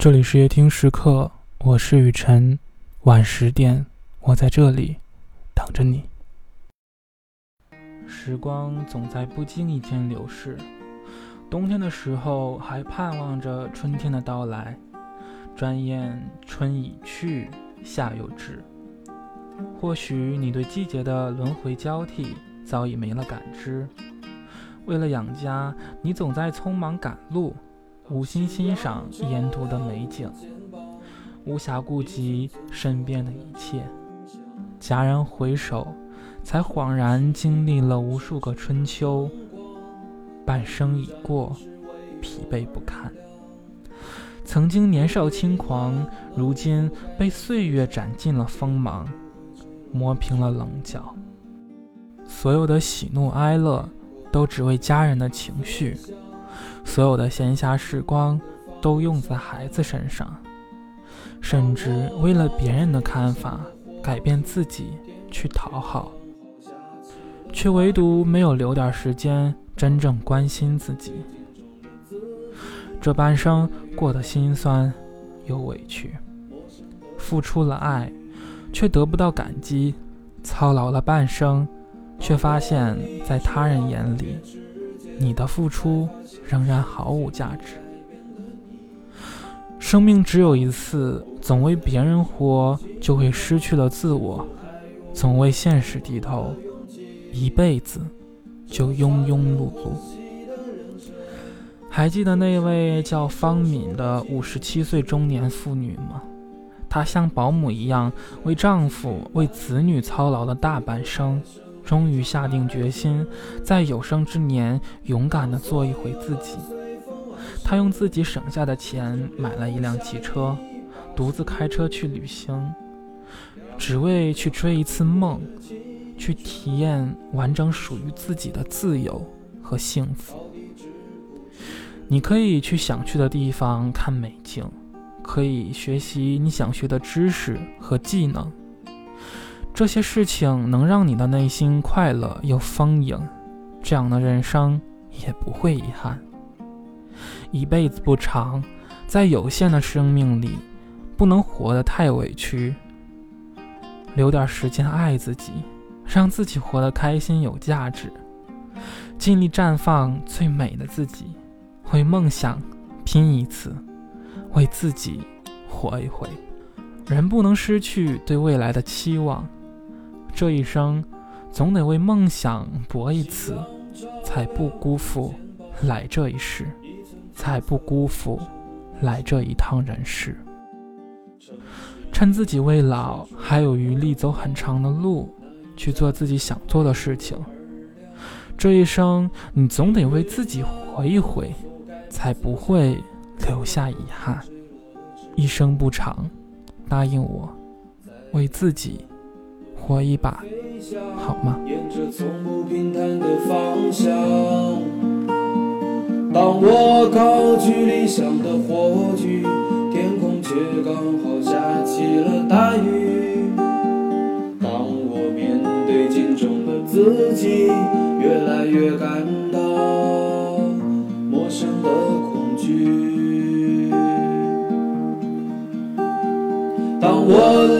这里是夜听时刻，我是雨晨。晚十点，我在这里等着你。时光总在不经意间流逝，冬天的时候还盼望着春天的到来，转眼春已去，夏又至。或许你对季节的轮回交替早已没了感知，为了养家，你总在匆忙赶路。无心欣赏沿途的美景，无暇顾及身边的一切。戛然回首，才恍然经历了无数个春秋。半生已过，疲惫不堪。曾经年少轻狂，如今被岁月斩尽了锋芒，磨平了棱角。所有的喜怒哀乐，都只为家人的情绪。所有的闲暇时光都用在孩子身上，甚至为了别人的看法改变自己去讨好，却唯独没有留点时间真正关心自己。这半生过得心酸又委屈，付出了爱，却得不到感激；操劳了半生，却发现，在他人眼里。你的付出仍然毫无价值。生命只有一次，总为别人活，就会失去了自我；总为现实低头，一辈子就庸庸碌碌。还记得那位叫方敏的五十七岁中年妇女吗？她像保姆一样，为丈夫、为子女操劳了大半生。终于下定决心，在有生之年勇敢地做一回自己。他用自己省下的钱买了一辆汽车，独自开车去旅行，只为去追一次梦，去体验完整属于自己的自由和幸福。你可以去想去的地方看美景，可以学习你想学的知识和技能。这些事情能让你的内心快乐又丰盈，这样的人生也不会遗憾。一辈子不长，在有限的生命里，不能活得太委屈。留点时间爱自己，让自己活得开心有价值，尽力绽放最美的自己，为梦想拼一次，为自己活一回。人不能失去对未来的期望。这一生，总得为梦想搏一次，才不辜负来这一世，才不辜负来这一趟人世。趁自己未老，还有余力走很长的路，去做自己想做的事情。这一生，你总得为自己活一回，才不会留下遗憾。一生不长，答应我，为自己。活一把，好吗？沿着从不平坦的方向当我高举理想的火炬，天空却刚好下起了大雨。当我面对镜中的自己，越来越感到陌生的恐惧。当我